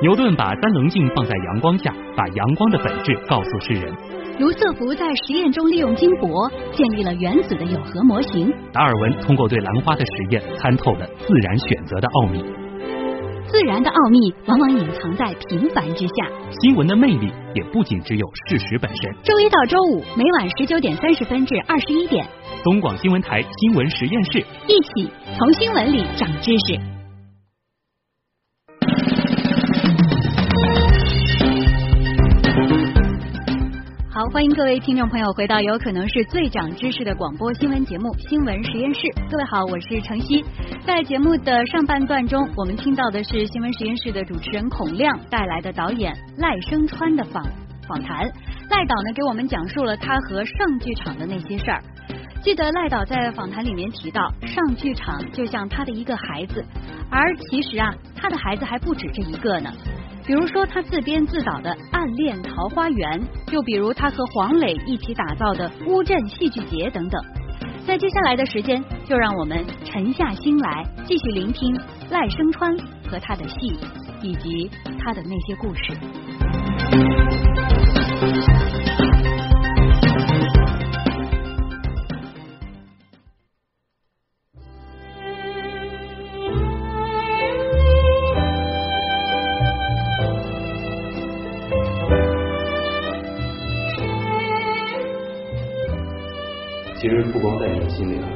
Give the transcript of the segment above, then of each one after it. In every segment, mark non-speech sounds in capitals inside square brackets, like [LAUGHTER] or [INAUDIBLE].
牛顿把三棱镜放在阳光下，把阳光的本质告诉世人。卢瑟福在实验中利用金箔建立了原子的有核模型。达尔文通过对兰花的实验，参透了自然选择的奥秘。自然的奥秘往往隐藏在平凡之下。新闻的魅力也不仅只有事实本身。周一到周五每晚十九点三十分至二十一点，东广新闻台新闻实验室，一起从新闻里长知识。欢迎各位听众朋友回到有可能是最长知识的广播新闻节目《新闻实验室》。各位好，我是程曦。在节目的上半段中，我们听到的是新闻实验室的主持人孔亮带来的导演赖声川的访访谈。赖导呢，给我们讲述了他和上剧场的那些事儿。记得赖导在访谈里面提到，上剧场就像他的一个孩子，而其实啊，他的孩子还不止这一个呢。比如说他自编自导的《暗恋桃花源》，又比如他和黄磊一起打造的乌镇戏剧节等等。在接下来的时间，就让我们沉下心来，继续聆听赖声川和他的戏，以及他的那些故事。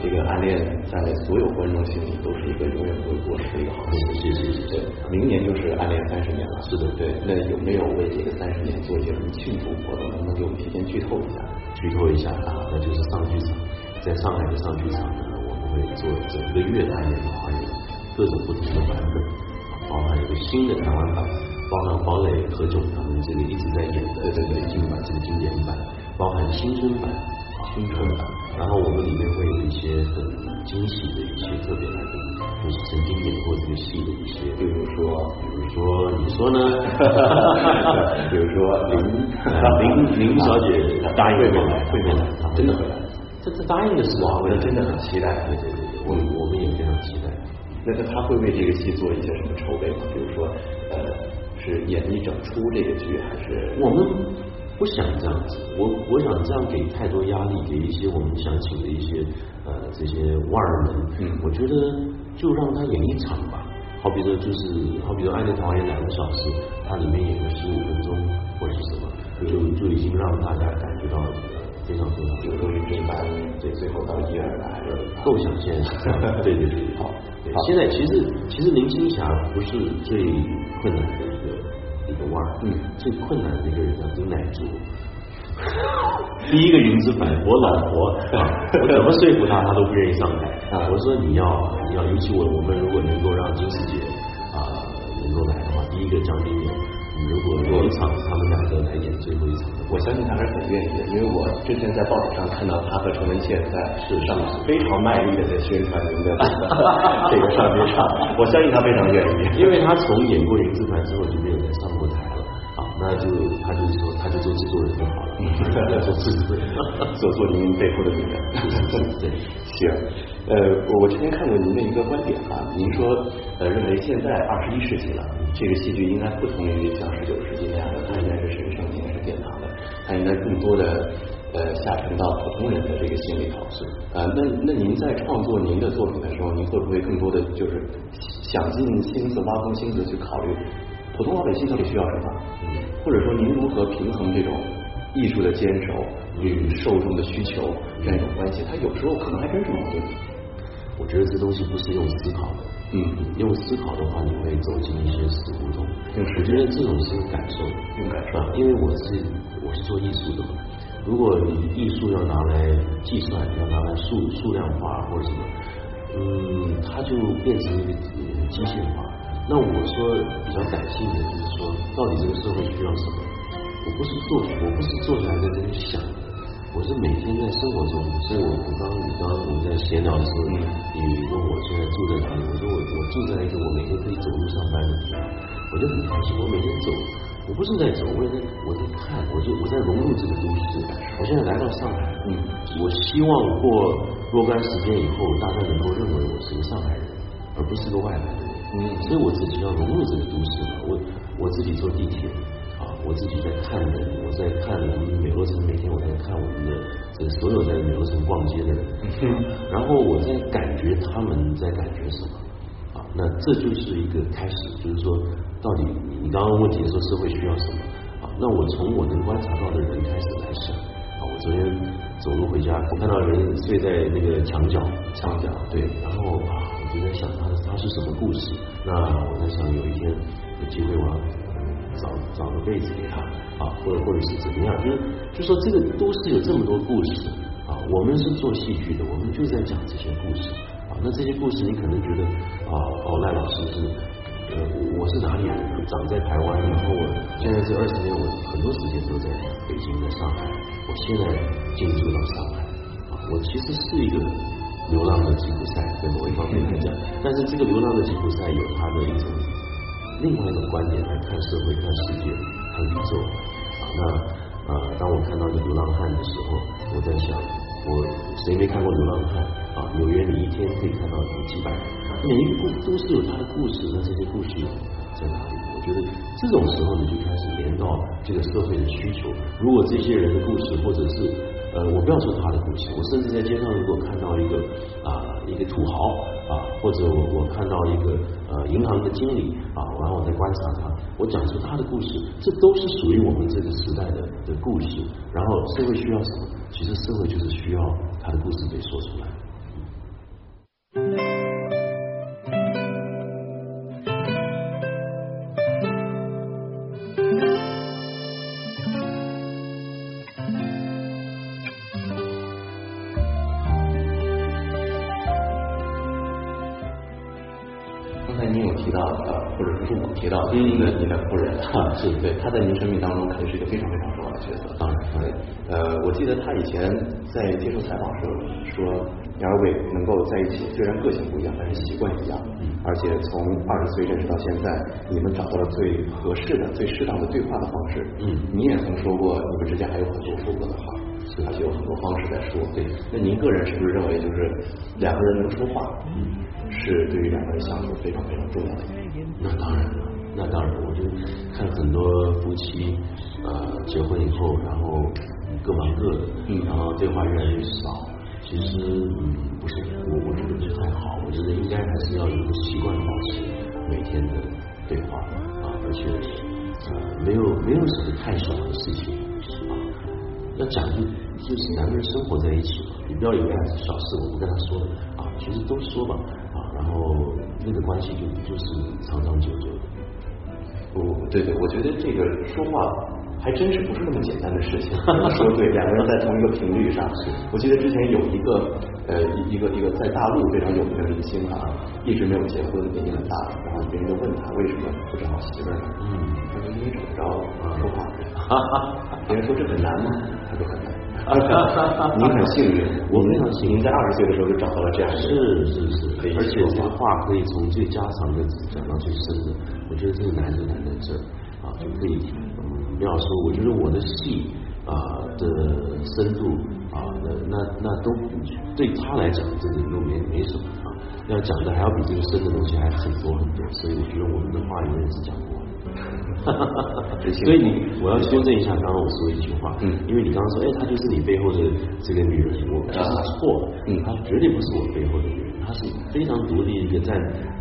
这个暗恋在所有观众心里都是一个永远不会过时的一个好事。谢谢谢谢。明年就是暗恋三十年了，是的，对。那有没有为这个三十年做一些什么庆祝活动？能不能给我们提前剧透一下？剧透一下啊，那就是上剧场，在上海的上剧场呢，我们会做整个月的暗恋桃花源，各种不同的版本，包含一个新的台湾版，包含黄磊、何炅他们这个一直在演的这个经版，这个经典版，包含新春版。青春版，然后我们里面会有一些很惊喜的一些特别来宾，就是曾经演过这个戏的一些，比如说，比如说你说呢？比如说林林林小姐答应会来，会来，真的会来。这这答应的是哇，我真的很期待。对对对，我我们也非常期待。那他他会为这个戏做一些什么筹备吗？比如说，呃，是演一整出这个剧，还是我们？不想这样子，我我想这样给太多压力，给一些我们想请的一些呃这些腕儿们，嗯，我觉得就让他演一场吧。好比说就是，好比说《爱的桃花源》两个小时，它里面演个十五分钟或者是什么，就就已经让大家感觉到非常非常，有助于明白，对，最后到医院来了，构想现实。对对对，好，现在其实其实林青霞不是最困难的。嗯，最困难的一个人叫丁乃竺。第一个云之凡，我老婆，[LAUGHS] 我怎么说服她，她都不愿意上台。啊，我说你要，你要，尤其我我们如果能够让金世杰啊能够来的话，第一个江冰莲。如果有一场他们两个来演最后一场，我相信他还是很愿意的，因为我之前在报纸上看到他和陈文茜在是上非常卖力的在宣传您的 [LAUGHS] 这个上剧场，我相信他非常愿意，因为他从演过《云之团》之后就他就是做制作人就好了，做制作人，做做您背后的女人，对，行。呃，我我之前看过您的一个观点啊，您说呃认为现在二十一世纪了，这个戏剧应该不同于像十九世纪那样的，它应该是神圣，应该是殿堂的，它应该更多的呃下沉到普通人的这个心里头。啊，那那您在创作您的作品的时候，您会不会更多的就是想尽心思、挖空心思去考虑普通老百姓到底需要什么？或者说您如何平衡这种艺术的坚守与受众的需求这样一种关系？它有时候可能还真是矛盾。我觉得这东西不是用思考的，嗯，用思考的话，你会走进一些死胡同。我觉得这种是感受，用感受，因为我是我是做艺术的嘛。如果你艺术要拿来计算，要拿来数数量化或者什么，嗯，它就变成一个机械化。那我说比较感性的，就是说，到底这个社会需要什么？我不是做，我不是坐下来在这里想。我是每天在生活中，所以我我刚你刚刚我们在闲聊的时候，你问我现在住在哪里，我说我我住在一个我每天可以走路上班的地方，我就很开心。我每天走，我不是在走，我也在我在看，我就我在融入这个都市。我现在来到上海，嗯，我希望过若干时间以后，大家能够认为我是个上海人，而不是个外来人。嗯，所以我自己要融入这个都市嘛。我我自己坐地铁啊，我自己在看人，我在看我们美罗城，每天我在看我们的这所有在美罗城逛街的人，然后我在感觉他们在感觉什么啊？那这就是一个开始，就是说，到底你刚刚问题说社会需要什么啊？那我从我能观察到的人开始来想啊。我昨天走路回家，我看到人睡在那个墙角，墙角对，然后啊，我就在想他他是什么故事？那我在想有一天有机会我要找找个位置给他啊，或者或者是怎么样？就是就说这个都市有这么多故事啊，我们是做戏剧的，我们就在讲这些故事啊。那这些故事你可能觉得啊，哦赖老师是呃我是哪里人？长在台湾，然后我现在这二十年我很多时间都在北京，在上海，我现在进驻到上海啊，我其实是一个。流浪的吉普赛，在某一方面来讲，但是这个流浪的吉普赛有他的一种另外一种观点来看社会、看世界、看宇宙啊。那啊，当我看到一个流浪汉的时候，我在想，我谁没看过流浪汉啊？纽约你一天可以看到几百，每一个故都是有他的故事，那这些故事在哪里？我觉得这种时候你就开始连到这个社会的需求。如果这些人的故事，或者是呃，我不要说他的故事，我甚至在街上如果看到一个啊一个土豪啊，或者我我看到一个呃银行的经理啊，然后我在观察他，我讲出他的故事，这都是属于我们这个时代的的故事。然后社会需要什么？其实社会就是需要他的故事被说出来。到您的您的夫人哈，是对，她在您生命当中肯定是一个非常非常重要的角色。当然，对，呃，我记得她以前在接受采访时候说，两位能够在一起，虽然个性不一样，但是习惯一样。嗯。而且从二十岁认识到现在，你们找到了最合适的、最适当的对话的方式。嗯。你也曾说过，你们之间还有很多说过的话，是，而且有很多方式在说。对。那您个人是不是认为，就是两个人能说话，嗯，是对于两个人相处非常非常重要的？那当然了。那当然，我就看很多夫妻呃结婚以后，然后各忙各的，嗯，然后对话越来越少。其实嗯不是，我我觉得不是太好。我觉得应该还是要有一个习惯保持每天的对话啊，而且呃没有没有什么太小的事情啊，要讲就就是两个人生活在一起嘛，你不要以为还是小事，我不跟他说啊，其实都说吧啊，然后那个关系就就是长长久久的。不，对对，我觉得这个说话还真是不是那么简单的事情。[LAUGHS] 说对，两个人在同一个频率上。我记得之前有一个呃一一个一个在大陆非常有名的明星啊，一直没有结婚，年纪很大了，然后别人就问他为什么不找媳妇呢？嗯，他说因为找不着说话。哈哈，别人说这很难吗？他说很难。[LAUGHS] 您很幸运，我非常幸运，您在二十岁的时候就找到了这样的是是是，而且这个话可以从最家常的讲到最深的，我觉得这个难就难在这啊，就可以嗯，廖老师，我觉得我的戏啊的深度啊，那那那都对他来讲，这个都没没什么啊，要讲的还要比这个深的东西还很多很多，所以我觉得我们的话永远是讲不完。哈哈哈哈所以你我要修正一下刚刚我说一句话，嗯，因为你刚刚说，哎，她就是你背后的这个女人，我其实错了，嗯，她绝对不是我背后的女人，她是非常独立一个站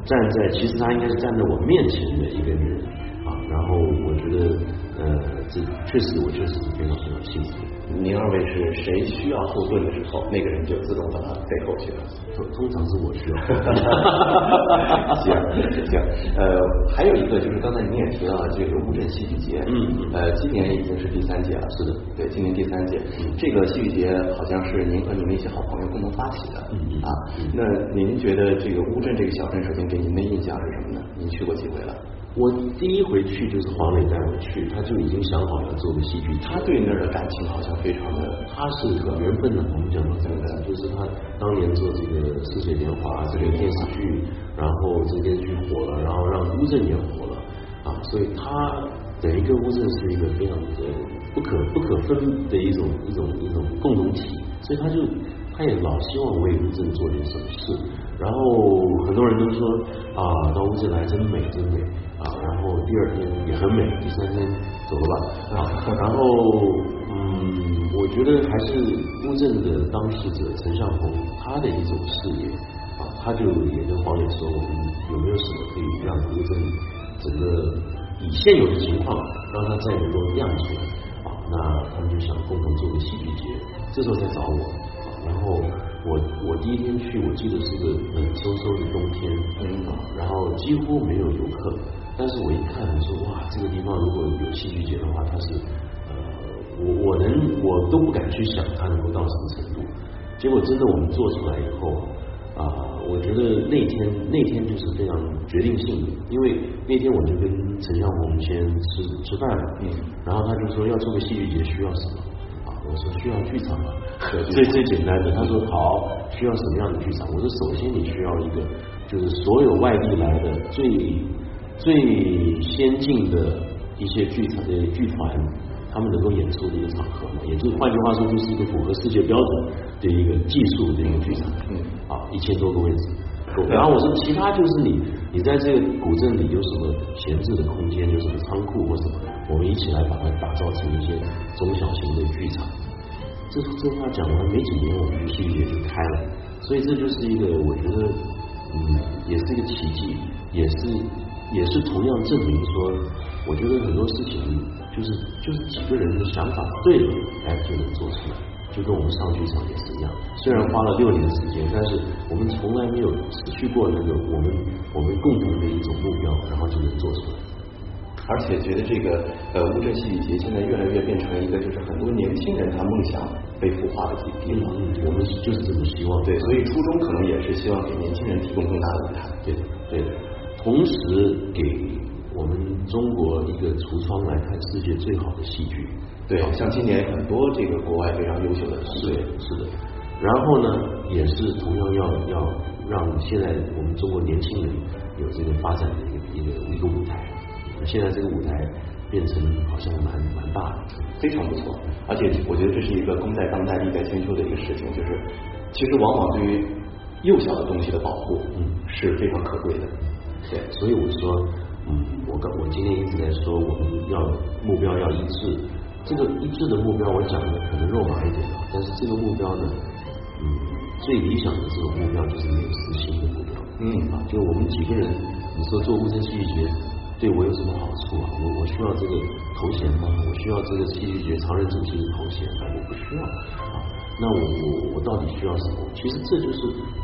站在，其实她应该是站在我面前的一个女人。啊，然后我觉得呃，这确实我确实是非常非常幸福。您二位是谁需要后盾的时候，那个人就自动把他背后去了。通 [LAUGHS] 通常是我需要。行行，呃，还有一个就是刚才您也提到了这个乌镇戏剧节，嗯，呃，今年已经是第三届了。是的，对，今年第三届，这个戏剧节好像是您和您的一些好朋友共同发起的，嗯啊，那您觉得这个乌镇这个小镇首先给您的印象是什么呢？您去过几回了？我第一回去就是黄磊带我去，他就已经想好了做个戏剧。他对那儿的感情好像非常的，他是一个缘分的。我们讲到这个，就是他当年做这个《似水年华》这个电视剧，然后这个电视剧火了，然后让乌镇也火了啊，所以他等于跟乌镇是一个非常的不可不可分的一种一种一种共同体，所以他就。他也老希望为乌镇做点什么事。然后很多人都说啊，到乌镇来真美真美啊，然后第二天也很美，第三天走了吧啊。然后嗯，我觉得还是乌镇的当事者陈向红他的一种视野啊，他就也跟黄磊说，我们有没有什么可以让乌镇整个以现有的情况让它再能够亮出来啊？那他们就想共同做个戏剧节，这时候才找我啊，然后。我我第一天去，我记得是个冷飕飕的冬天，嗯啊，然后几乎没有游客，但是我一看，我说哇，这个地方如果有戏剧节的话，它是呃，我我能我都不敢去想它能够到什么程度，结果真的我们做出来以后啊，我觉得那天那天就是非常决定性的，因为那天我就跟陈向红先吃吃饭了，嗯，然后他就说要做个戏剧节需要什么。我说需要剧场 [LAUGHS] 吗？最最简单的，他说好，需要什么样的剧场？我说首先你需要一个，就是所有外地来的最最先进的一些剧场的剧团，他们能够演出的一个场合嘛，也就是换句话说，就是一个符合世界标准的一个技术的一个剧场。嗯，啊，一千多个位置。然后我说其他就是你，你在这个古镇里有什么闲置的空间，有什么仓库或什么？我们一起来把它打造成一些中小型的剧场。这这话讲完没几年，我们戏剧节就开了。所以这就是一个，我觉得，嗯，也是一个奇迹，也是也是同样证明说，我觉得很多事情就是就是几个人的想法对了，哎，就能做出来。就跟我们上剧场也是一样，虽然花了六年的时间，但是我们从来没有失去过那个我们我们共同的一种目标，然后就能做出来。而且觉得这个呃乌镇戏剧节现在越来越变成一个就是很多年轻人他梦想被孵化的地方，我们就是这么希望，对，所以初衷可能也是希望给年轻人提供更大的舞台，对的，对的，同时给我们中国一个橱窗来看世界最好的戏剧，对，像今年很多这个国外非常优秀的，是是的，然后呢，也是同样要要让现在我们中国年轻人有这个发展的一个一个一个舞台。现在这个舞台变成好像蛮蛮大的，非常不错。而且我觉得这是一个功在当代利在千秋的一个事情，就是其实往往对于幼小的东西的保护，嗯，是非常可贵的。对，所以我说，嗯，我刚我今天一直在说，我们要目标要一致。这个一致的目标，我讲的可能肉麻一点啊，但是这个目标呢，嗯，最理想的这个目标就是没有私心的目标。嗯，啊，就我们几个人，你说做乌镇戏剧节。对我有什么好处啊？我我需要这个头衔吗？我需要这个戏剧节常任主席的头衔吗？我不需要啊。那我我我到底需要什么？其实这就是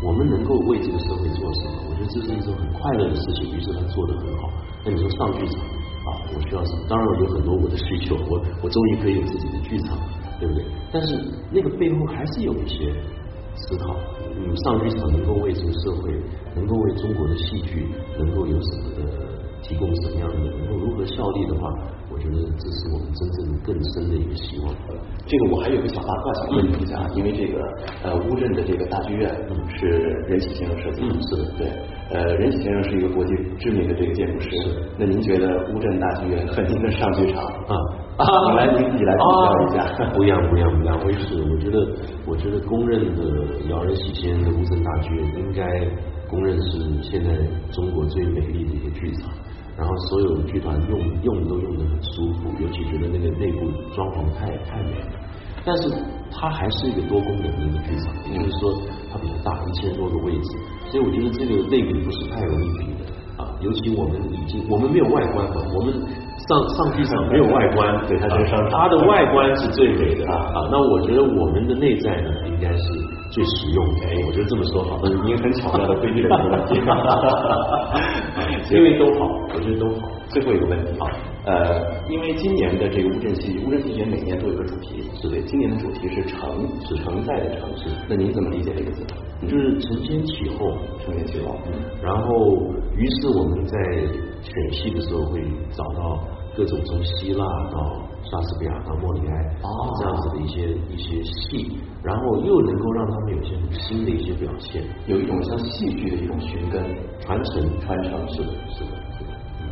我们能够为这个社会做什么。我觉得这是一种很快乐的事情。于是他做的很好。那你说上剧场啊？我需要什么？当然我有很多我的需求。我我终于可以有自己的剧场，对不对？但是那个背后还是有一些思考。嗯，上剧场能够为这个社会，能够为中国的戏剧，能够有什么的？提供什么样的能够如何效力的话，我觉得这是我们真正更深的一个希望。这个我还有个小八卦想问你一下，因为这个呃乌镇的这个大剧院是任启先生设计的，是的，对，呃任启先生是一个国际知名的这个建筑师，那您觉得乌镇大剧院和您的上剧场啊，来您自己来比较一下，不一样不一样不一样，我也是，我觉得我觉得公认的姚任喜先生的乌镇大剧院应该公认是现在中国最美丽的一个剧场。然后所有剧团用用都用的很舒服，尤其觉得那个内部装潢太太美了。但是它还是一个多功能的一个剧场，也就是说它比较大，一千多个位置，所以我觉得这个类比不是太容易比的啊。尤其我们已经我们没有外观嘛，我们上上 [LAUGHS] 剧场没有外观，对它就是 [LAUGHS] 它的外观是最美的啊。那我觉得我们的内在呢，应该是最实用的。哎，我觉得这么说好，您很巧妙的规避了这个问题。因为都好，我觉得都好。最后一个问题啊，呃，因为今年的这个乌镇戏剧乌镇戏节每年都有个主题，是的，今年的主题是承，是承载的城市。那您怎么理解这个字？就是承前启后，承前启后。嗯。然后，于是我们在选戏的时候会找到各种从希腊到莎士比亚和莫里埃啊这样子的一些一些戏，然后又能够让他们有些新的一些表现，有一种像戏剧的一种寻根。传承传承，是的，是的。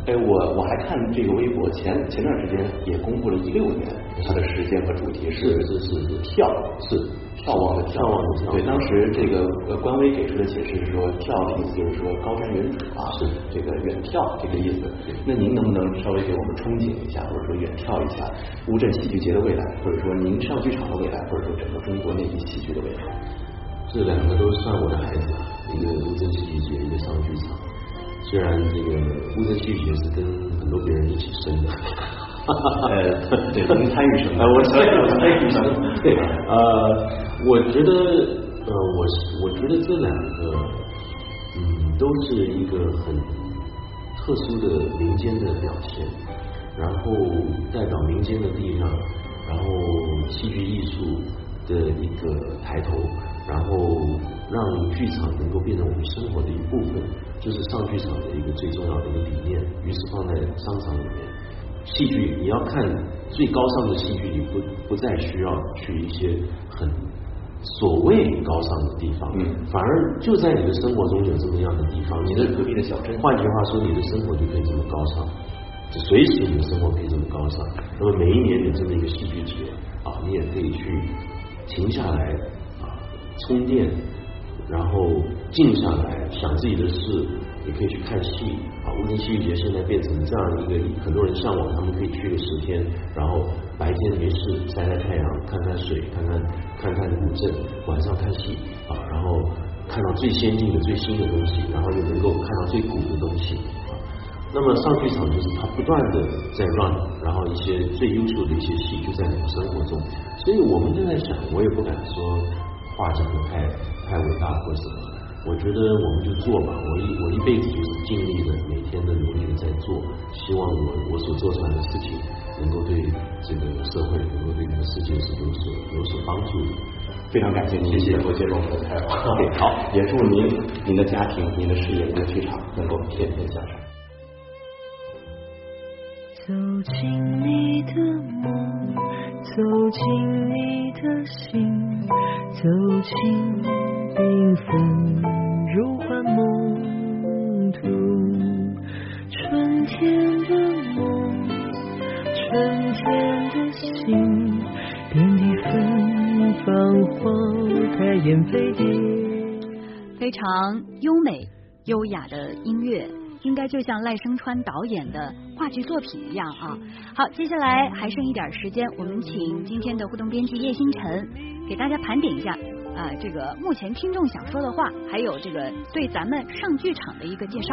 哎，我我还看这个微博，前前段时间也公布了一六年它的时间和主题是是是是跳是眺望的眺望的眺对，当时这个呃官微给出的解释是说，眺的意思就是说高山远瞩啊，是这个远眺这个意思。那您能不能稍微给我们憧憬一下，或者说远眺一下乌镇戏剧节的未来，或者说您上剧场的未来，或者说整个中国内地戏剧的未来？这两个都算我的孩子，一个乌镇戏剧节，一个上剧场。虽然这个乌镇戏剧节是跟很多别人一起生的。[LAUGHS] 呃，对，您参与什么？我参与，我参与什么？对，呃，我觉得，呃，我是我觉得这两个，嗯，都是一个很特殊的民间的表现，然后代表民间的力量，然后戏剧艺术的一个抬头，然后让剧场能够变成我们生活的一部分，就是上剧场的一个最重要的一个理念。于是放在商场里面。戏剧你要看最高尚的戏剧，你不不再需要去一些很所谓高尚的地方，嗯，反而就在你的生活中有这么样的地方，你的隔壁的小镇。换句话说，你的生活就可以这么高尚，随时你的生活可以这么高尚。那么每一年有这么一个戏剧节啊，你也可以去停下来啊，充电，然后静下来想自己的事。也可以去看戏啊！乌镇戏剧节现在变成这样一个，很多人向往，他们可以去个十天，然后白天没事晒晒太阳，看看水，看看看看古镇，晚上看戏啊，然后看到最先进的、最新的东西，然后又能够看到最古的东西啊。那么上剧场就是它不断的在乱然后一些最优秀的一些戏就在你的生活中，所以我们就在想，我也不敢说话讲的太太伟大或什么。我觉得我们就做吧，我一我一辈子就是尽力的，每天的努力的在做，希望我我所做出来的事情能够对这个社会，能够对这个世界是有所有所帮助的。非常感谢您，谢谢我接受我们的采访。好，也祝您、您的家庭、您的事业、您的剧场能够天天向上。走进你的梦，走进你的心，走进。缤纷如幻梦途，春天的梦，春天的心，遍地芬芳花开燕飞蝶。非常优美优雅的音乐，应该就像赖声川导演的话剧作品一样啊。好，接下来还剩一点时间，我们请今天的互动编辑叶星辰给大家盘点一下。啊，这个目前听众想说的话，还有这个对咱们上剧场的一个介绍。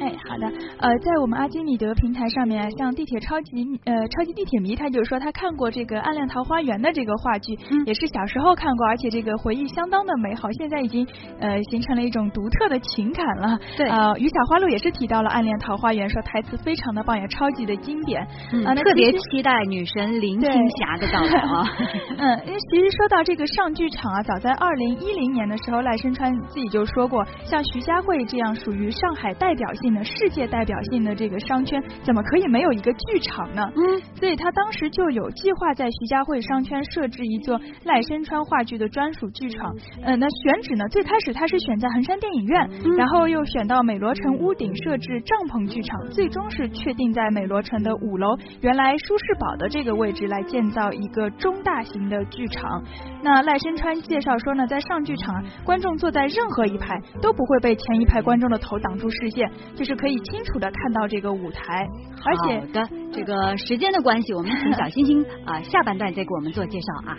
哎，好的，呃，在我们阿基米德平台上面，像地铁超级呃超级地铁迷，他就说他看过这个《暗恋桃花源》的这个话剧，也是小时候看过，而且这个回忆相当的美好，现在已经呃形成了一种独特的情感了。对，呃，于小花路也是提到了《暗恋桃花源》，说台词非常的棒，也超级的经典。嗯，特别期待女神林青霞的到来啊。[LAUGHS] 嗯，因为其实说到这个上剧场啊，早在二零一零年的时候，赖声川自己就说过，像徐家汇这样属于上海代表性的、世界代表性的这个商圈，怎么可以没有一个剧场呢？嗯，所以他当时就有计划在徐家汇商圈设置一座赖声川话剧的专属剧场。呃，那选址呢？最开始他是选在衡山电影院，然后又选到美罗城屋顶设置帐篷剧场，最终是确定在美罗城的五楼原来舒适堡的这个位置来建造一个中大型的剧场。那赖声川介绍说呢，在上剧场，观众坐在任何一排都不会被前一排观众的头挡住视线，就是可以清楚的看到这个舞台。而且的，这个时间的关系，我们请小星星啊下半段再给我们做介绍啊。